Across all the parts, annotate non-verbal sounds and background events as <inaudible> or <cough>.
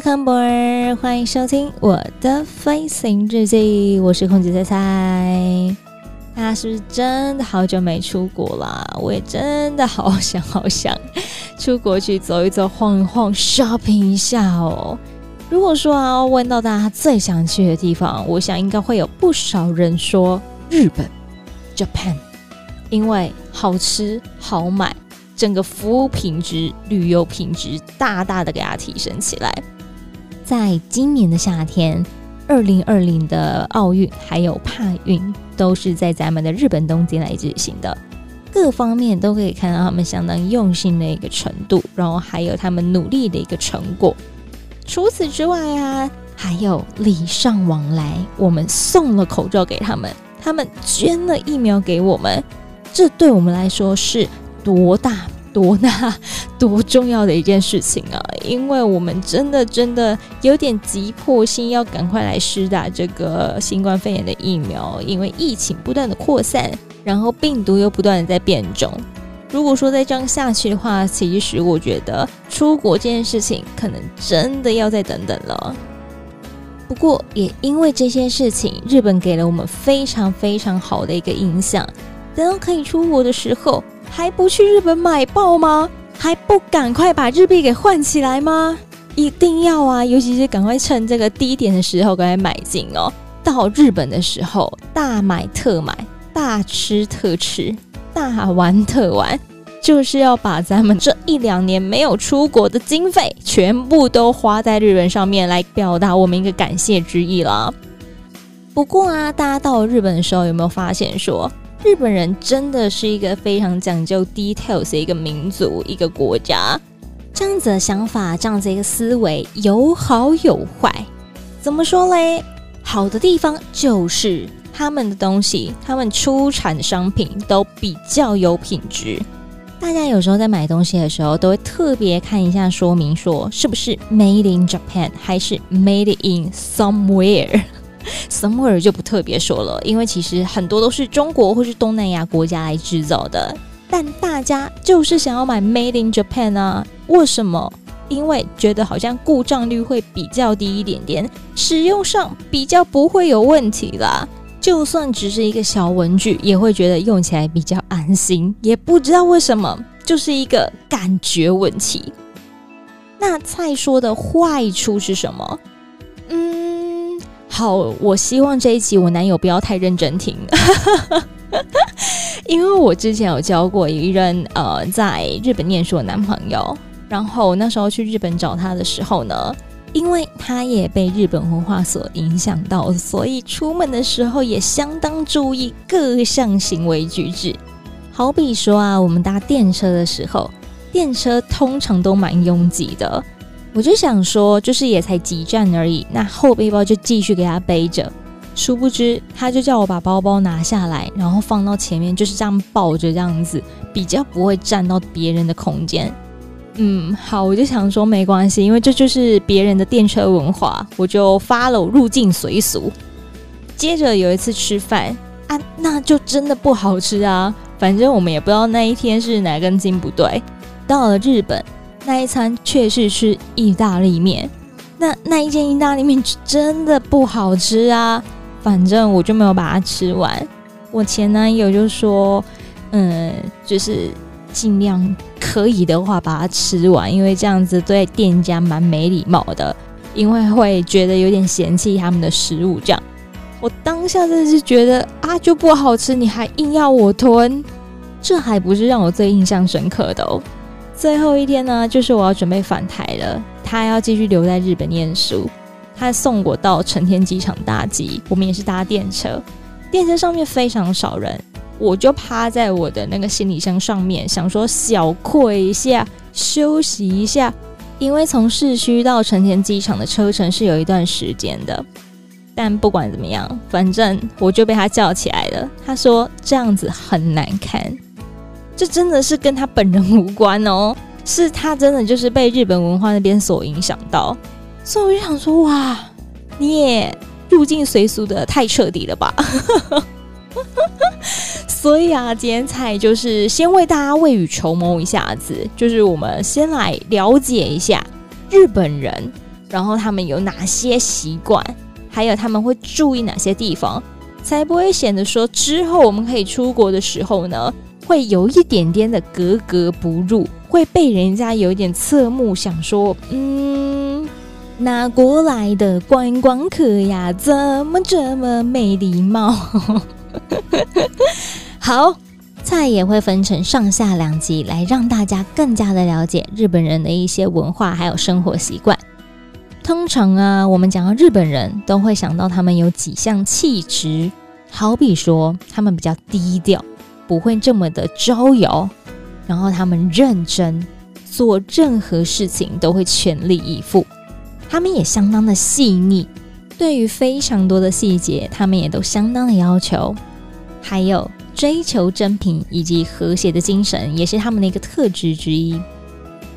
Welcome on 欢迎收听我的飞行日记，我是空姐菜菜。大家是不是真的好久没出国了？我也真的好想好想出国去走一走、晃一晃、shopping 一下哦。如果说啊，问到大家最想去的地方，我想应该会有不少人说日本 （Japan），因为好吃好买。整个服务品质、旅游品质大大的给它提升起来。在今年的夏天，二零二零的奥运还有帕运都是在咱们的日本东京来举行的，各方面都可以看到他们相当用心的一个程度，然后还有他们努力的一个成果。除此之外啊，还有礼尚往来，我们送了口罩给他们，他们捐了疫苗给我们，这对我们来说是。多大多大多重要的一件事情啊！因为我们真的真的有点急迫性，要赶快来施打这个新冠肺炎的疫苗，因为疫情不断的扩散，然后病毒又不断的在变种。如果说再这样下去的话，其实我觉得出国这件事情可能真的要再等等了。不过也因为这些事情，日本给了我们非常非常好的一个印象。等到可以出国的时候，还不去日本买爆吗？还不赶快把日币给换起来吗？一定要啊！尤其是赶快趁这个低点的时候赶快买进哦。到日本的时候，大买特买，大吃特吃，大玩特玩，就是要把咱们这一两年没有出国的经费全部都花在日本上面，来表达我们一个感谢之意了。不过啊，大家到日本的时候，有没有发现说，日本人真的是一个非常讲究 details 的一个民族，一个国家。这样子的想法，这样子一个思维，有好有坏。怎么说嘞？好的地方就是他们的东西，他们出产的商品都比较有品质。大家有时候在买东西的时候，都会特别看一下说明，说是不是 made in Japan 还是 made in somewhere。Somewhere 就不特别说了，因为其实很多都是中国或是东南亚国家来制造的，但大家就是想要买 Made in Japan 啊？为什么？因为觉得好像故障率会比较低一点点，使用上比较不会有问题啦。就算只是一个小文具，也会觉得用起来比较安心。也不知道为什么，就是一个感觉问题。那菜说的坏处是什么？好，我希望这一集我男友不要太认真听，<laughs> 因为我之前有交过一任呃在日本念书的男朋友，然后那时候去日本找他的时候呢，因为他也被日本文化所影响到，所以出门的时候也相当注意各项行为举止，好比说啊，我们搭电车的时候，电车通常都蛮拥挤的。我就想说，就是也才几站而已，那后背包就继续给他背着。殊不知，他就叫我把包包拿下来，然后放到前面，就是这样抱着，这样子比较不会占到别人的空间。嗯，好，我就想说没关系，因为这就是别人的电车文化，我就 follow 入境随俗。接着有一次吃饭啊，那就真的不好吃啊，反正我们也不知道那一天是哪根筋不对。到了日本。那一餐却是吃意大利面，那那一间意大利面真的不好吃啊！反正我就没有把它吃完。我前男友就说：“嗯，就是尽量可以的话把它吃完，因为这样子对店家蛮没礼貌的，因为会觉得有点嫌弃他们的食物。”这样，我当下真的是觉得啊，就不好吃，你还硬要我吞，这还不是让我最印象深刻的哦。最后一天呢，就是我要准备返台了。他要继续留在日本念书，他送我到成田机场搭机。我们也是搭电车，电车上面非常少人，我就趴在我的那个行李箱上面，想说小睡一下，休息一下。因为从市区到成田机场的车程是有一段时间的。但不管怎么样，反正我就被他叫起来了。他说这样子很难看，这真的是跟他本人无关哦，是他真的就是被日本文化那边所影响到。所以我就想说，哇，你也入境随俗的太彻底了吧？<laughs> 所以啊，今天菜就是先为大家未雨绸缪一下子，就是我们先来了解一下日本人，然后他们有哪些习惯。还有他们会注意哪些地方，才不会显得说之后我们可以出国的时候呢，会有一点点的格格不入，会被人家有一点侧目，想说，嗯，哪国来的观光客呀？怎么这么没礼貌？<laughs> 好，菜也会分成上下两集，来让大家更加的了解日本人的一些文化还有生活习惯。通常啊，我们讲到日本人都会想到他们有几项气质，好比说他们比较低调，不会这么的招摇，然后他们认真，做任何事情都会全力以赴，他们也相当的细腻，对于非常多的细节，他们也都相当的要求，还有追求真品以及和谐的精神，也是他们的一个特质之一。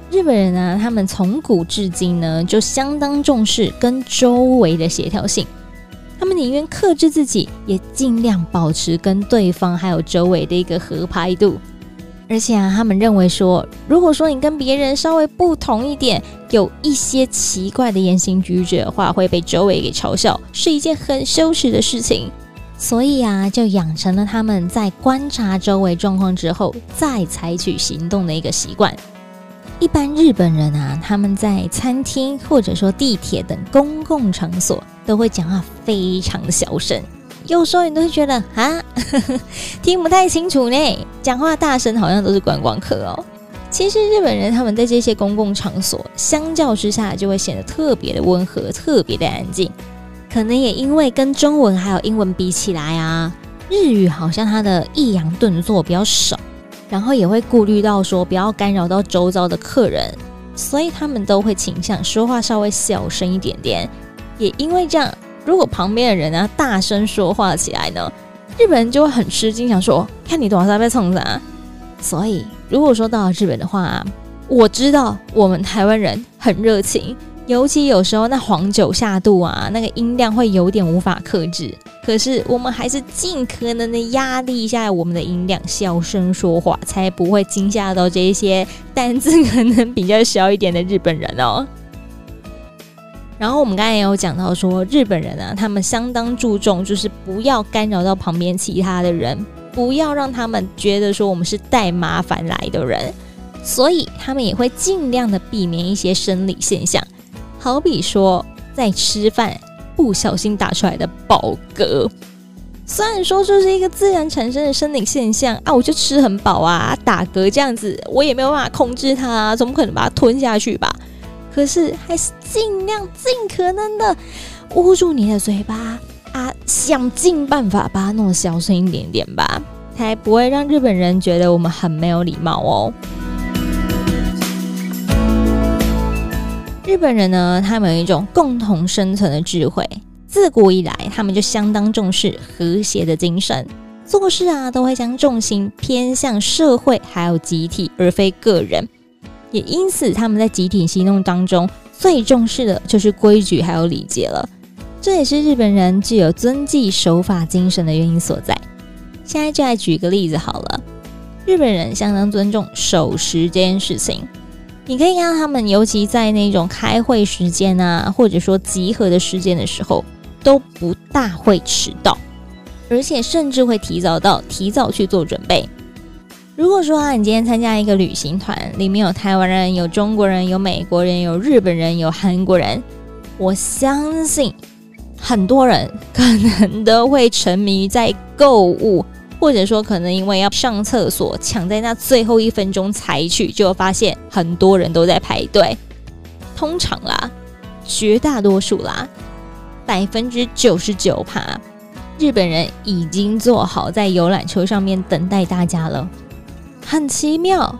日本人呢，他们从古至今呢，就相当重视跟周围的协调性。他们宁愿克制自己，也尽量保持跟对方还有周围的一个合拍度。而且啊，他们认为说，如果说你跟别人稍微不同一点，有一些奇怪的言行举止的话，会被周围给嘲笑，是一件很羞耻的事情。所以啊，就养成了他们在观察周围状况之后，再采取行动的一个习惯。一般日本人啊，他们在餐厅或者说地铁等公共场所都会讲话非常小声，有时候你都会觉得啊，<laughs> 听不太清楚呢。讲话大声好像都是观光客哦。其实日本人他们在这些公共场所相较之下就会显得特别的温和，特别的安静。可能也因为跟中文还有英文比起来啊，日语好像它的抑扬顿挫比较少。然后也会顾虑到说不要干扰到周遭的客人，所以他们都会倾向说话稍微小声一点点。也因为这样，如果旁边的人呢大声说话起来呢，日本人就会很吃惊，想说看你多少在被冲啥。所以如果说到了日本的话，我知道我们台湾人很热情。尤其有时候那黄酒下肚啊，那个音量会有点无法克制。可是我们还是尽可能的压低一下我们的音量，小声说话，才不会惊吓到这些胆子可能比较小一点的日本人哦。然后我们刚才也有讲到说，日本人啊，他们相当注重就是不要干扰到旁边其他的人，不要让他们觉得说我们是带麻烦来的人，所以他们也会尽量的避免一些生理现象。好比说，在吃饭不小心打出来的饱嗝，虽然说这是一个自然产生的生理现象啊，我就吃很饱啊，打嗝这样子，我也没有办法控制它啊，总不可能把它吞下去吧？可是还是尽量尽可能的捂住你的嘴巴啊，想尽办法把它弄小声一点点吧，才不会让日本人觉得我们很没有礼貌哦。日本人呢，他们有一种共同生存的智慧。自古以来，他们就相当重视和谐的精神，做事啊都会将重心偏向社会还有集体，而非个人。也因此，他们在集体行动当中最重视的就是规矩还有礼节了。这也是日本人具有遵纪守法精神的原因所在。现在就来举个例子好了，日本人相当尊重守时这件事情。你可以看到他们，尤其在那种开会时间啊，或者说集合的时间的时候，都不大会迟到，而且甚至会提早到，提早去做准备。如果说啊，你今天参加一个旅行团，里面有台湾人、有中国人、有美国人、有日本人、有韩国人，我相信很多人可能都会沉迷在购物。或者说，可能因为要上厕所，抢在那最后一分钟才去，就发现很多人都在排队。通常啦，绝大多数啦，百分之九十九趴，日本人已经坐好在游览车上面等待大家了。很奇妙，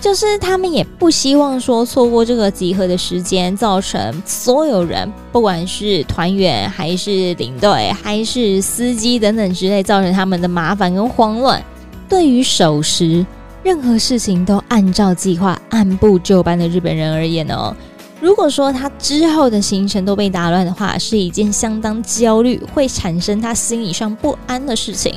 就是他们也不希望说错过这个集合的时间，造成所有人，不管是团员还是领队还是司机等等之类，造成他们的麻烦跟慌乱。对于守时，任何事情都按照计划、按部就班的日本人而言呢，如果说他之后的行程都被打乱的话，是一件相当焦虑，会产生他心理上不安的事情。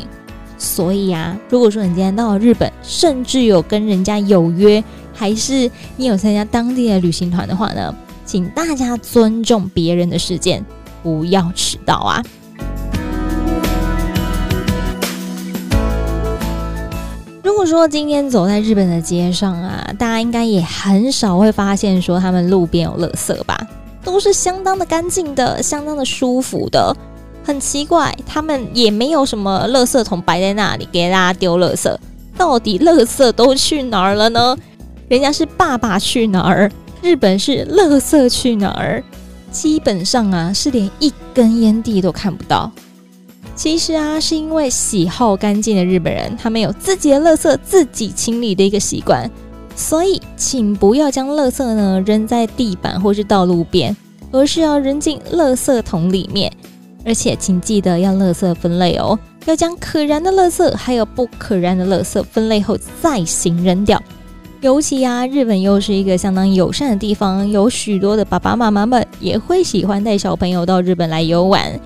所以啊，如果说你今天到了日本，甚至有跟人家有约，还是你有参加当地的旅行团的话呢，请大家尊重别人的时间，不要迟到啊。如果说今天走在日本的街上啊，大家应该也很少会发现说他们路边有垃圾吧，都是相当的干净的，相当的舒服的。很奇怪，他们也没有什么垃圾桶摆在那里给大家丢垃圾。到底垃圾都去哪儿了呢？人家是爸爸去哪儿，日本是垃圾去哪儿？基本上啊，是连一根烟蒂都看不到。其实啊，是因为喜好干净的日本人，他们有自己的垃圾自己清理的一个习惯，所以请不要将垃圾呢扔在地板或是道路边，而是要扔进垃圾桶里面。而且，请记得要垃圾分类哦，要将可燃的垃圾还有不可燃的垃圾分类后再行扔掉。尤其啊，日本又是一个相当友善的地方，有许多的爸爸妈妈们也会喜欢带小朋友到日本来游玩。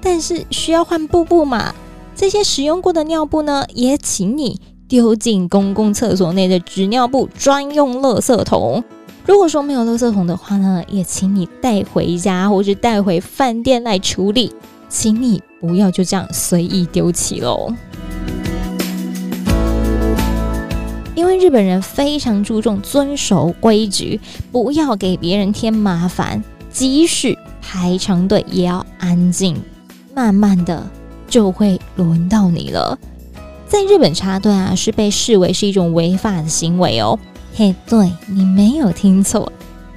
但是需要换布布嘛？这些使用过的尿布呢，也请你丢进公共厕所内的纸尿布专用垃圾桶。如果说没有垃圾桶的话呢，也请你带回家或是带回饭店来处理，请你不要就这样随意丢弃喽。因为日本人非常注重遵守规矩，不要给别人添麻烦，即使排长队也要安静，慢慢的就会轮到你了。在日本插队啊，是被视为是一种违法的行为哦。嘿，对，你没有听错，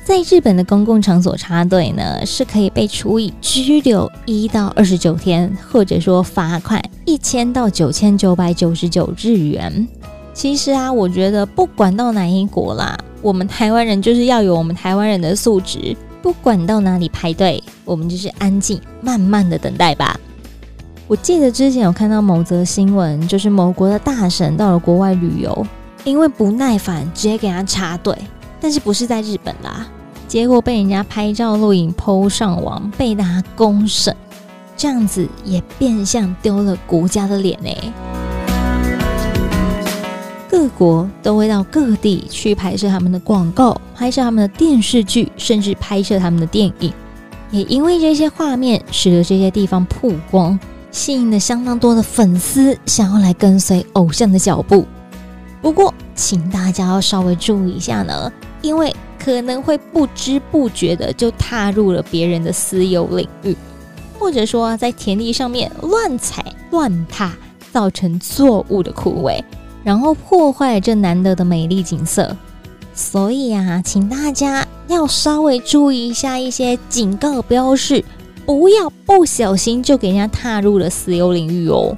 在日本的公共场所插队呢，是可以被处以拘留一到二十九天，或者说罚款一千到九千九百九十九日元。其实啊，我觉得不管到哪一国啦，我们台湾人就是要有我们台湾人的素质，不管到哪里排队，我们就是安静慢慢的等待吧。我记得之前有看到某则新闻，就是某国的大神到了国外旅游。因为不耐烦，直接给他插队，但是不是在日本啦，结果被人家拍照录影 PO 上网，被大家公审，这样子也变相丢了国家的脸呢。各国都会到各地去拍摄他们的广告，拍摄他们的电视剧，甚至拍摄他们的电影，也因为这些画面使得这些地方曝光，吸引了相当多的粉丝想要来跟随偶像的脚步。不过，请大家要稍微注意一下呢，因为可能会不知不觉的就踏入了别人的私有领域，或者说在田地上面乱踩乱踏，造成作物的枯萎，然后破坏这难得的美丽景色。所以啊，请大家要稍微注意一下一些警告标示，不要不小心就给人家踏入了私有领域哦。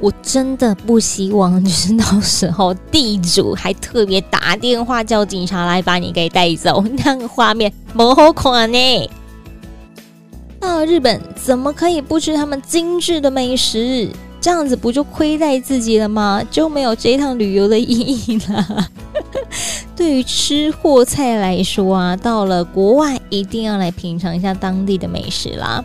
我真的不希望，就是到时候地主还特别打电话叫警察来把你给带走，那个画面不好看呢。到了日本，怎么可以不吃他们精致的美食？这样子不就亏待自己了吗？就没有这一趟旅游的意义了。<laughs> 对于吃货菜来说啊，到了国外一定要来品尝一下当地的美食啦。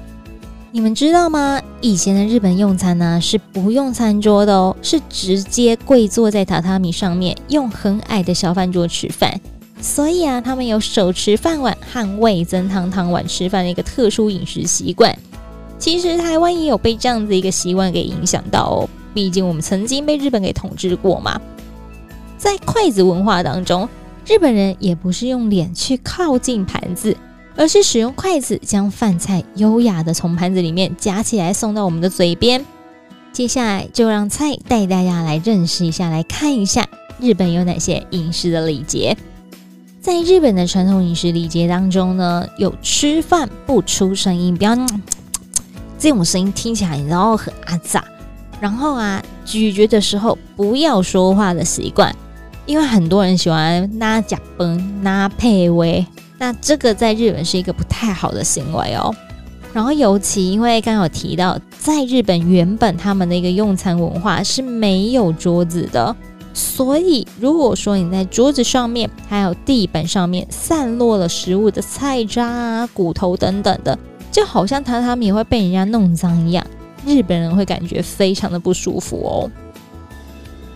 你们知道吗？以前的日本用餐呢，是不用餐桌的哦，是直接跪坐在榻榻米上面，用很矮的小饭桌吃饭。所以啊，他们有手持饭碗和味增汤汤碗吃饭的一个特殊饮食习惯。其实台湾也有被这样子一个习惯给影响到哦，毕竟我们曾经被日本给统治过嘛。在筷子文化当中，日本人也不是用脸去靠近盘子。而是使用筷子将饭菜优雅地从盘子里面夹起来送到我们的嘴边。接下来就让菜带大家来认识一下，来看一下日本有哪些饮食的礼节。在日本的传统饮食礼节当中呢，有吃饭不出声音，不要 <tsk> 这种声音听起来然后很阿杂。然后啊，咀嚼的时候不要说话的习惯。因为很多人喜欢拿假崩、拿配位，那这个在日本是一个不太好的行为哦。然后尤其因为刚刚有提到，在日本原本他们的一个用餐文化是没有桌子的，所以如果说你在桌子上面还有地板上面散落了食物的菜渣啊、骨头等等的，就好像榻榻米会被人家弄脏一样，日本人会感觉非常的不舒服哦。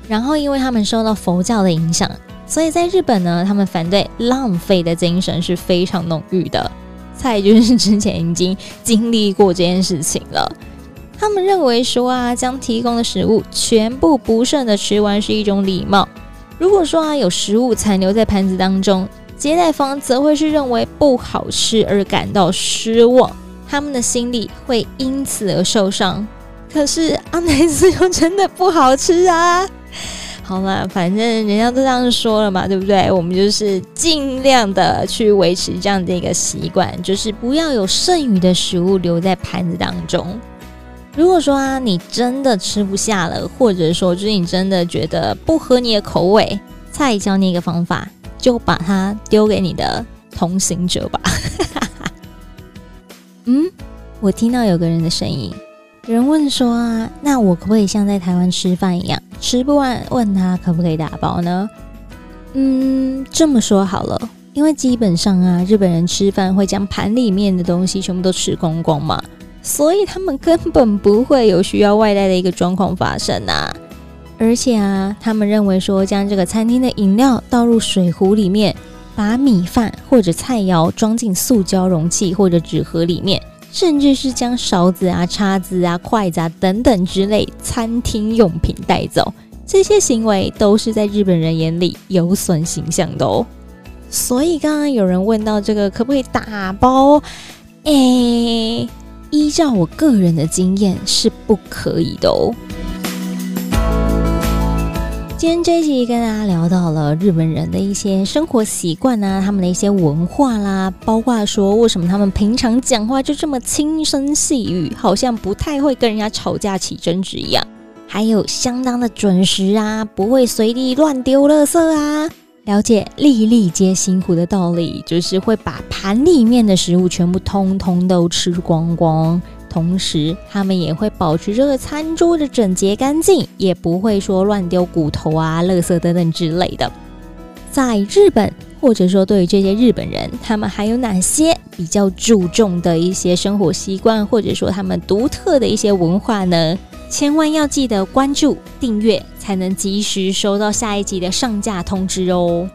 然后因为他们受到佛教的影响，所以在日本呢，他们反对浪费的精神是非常浓郁的。菜就是之前已经经历过这件事情了。他们认为说啊，将提供的食物全部不剩的吃完是一种礼貌。如果说啊有食物残留在盘子当中，接待方则会是认为不好吃而感到失望，他们的心里会因此而受伤。可是阿内斯又真的不好吃啊。好了，反正人家都这样说了嘛，对不对？我们就是尽量的去维持这样的一个习惯，就是不要有剩余的食物留在盘子当中。如果说啊，你真的吃不下了，或者说就是你真的觉得不合你的口味，再教你一个方法，就把它丢给你的同行者吧。<laughs> 嗯，我听到有个人的声音。人问说啊，那我可不可以像在台湾吃饭一样，吃不完问他可不可以打包呢？嗯，这么说好了，因为基本上啊，日本人吃饭会将盘里面的东西全部都吃光光嘛，所以他们根本不会有需要外带的一个状况发生啊。而且啊，他们认为说，将这个餐厅的饮料倒入水壶里面，把米饭或者菜肴装进塑胶容器或者纸盒里面。甚至是将勺子啊、叉子啊、筷子啊等等之类餐厅用品带走，这些行为都是在日本人眼里有损形象的哦。所以刚刚有人问到这个可不可以打包？哎，依照我个人的经验是不可以的哦。今天这一集跟大家聊到了日本人的一些生活习惯啊，他们的一些文化啦，包括说为什么他们平常讲话就这么轻声细语，好像不太会跟人家吵架起争执一样，还有相当的准时啊，不会随地乱丢垃圾啊，了解粒粒皆辛苦的道理，就是会把盘里面的食物全部通通都吃光光。同时，他们也会保持这个餐桌的整洁干净，也不会说乱丢骨头啊、垃圾等等之类的。在日本，或者说对于这些日本人，他们还有哪些比较注重的一些生活习惯，或者说他们独特的一些文化呢？千万要记得关注、订阅，才能及时收到下一集的上架通知哦。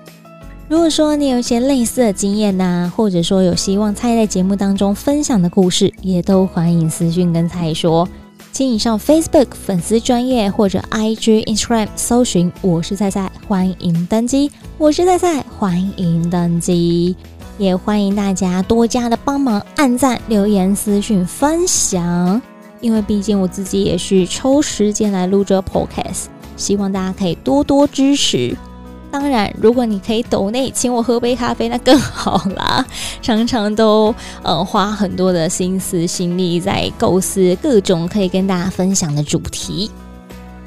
如果说你有一些类似的经验呐、或者说有希望蔡在节目当中分享的故事，也都欢迎私讯跟蔡说，请你上 Facebook 粉丝专业或者 IG Instagram 搜寻我是蔡蔡，欢迎登机，我是蔡蔡，欢迎登机，也欢迎大家多加的帮忙按赞、留言、私讯、分享，因为毕竟我自己也是抽时间来录这 Podcast，希望大家可以多多支持。当然，如果你可以抖内请我喝杯咖啡，那更好啦。<laughs> 常常都呃花很多的心思心力在构思各种可以跟大家分享的主题。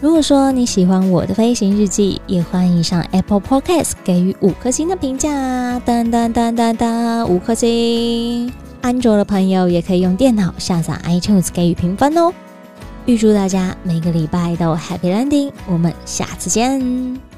如果说你喜欢我的飞行日记，也欢迎上 Apple Podcast 给予五颗星的评价，噔噔噔噔噔，五颗星。安卓的朋友也可以用电脑下载 iTunes 给予评分哦。预祝大家每个礼拜都 Happy Landing，我们下次见。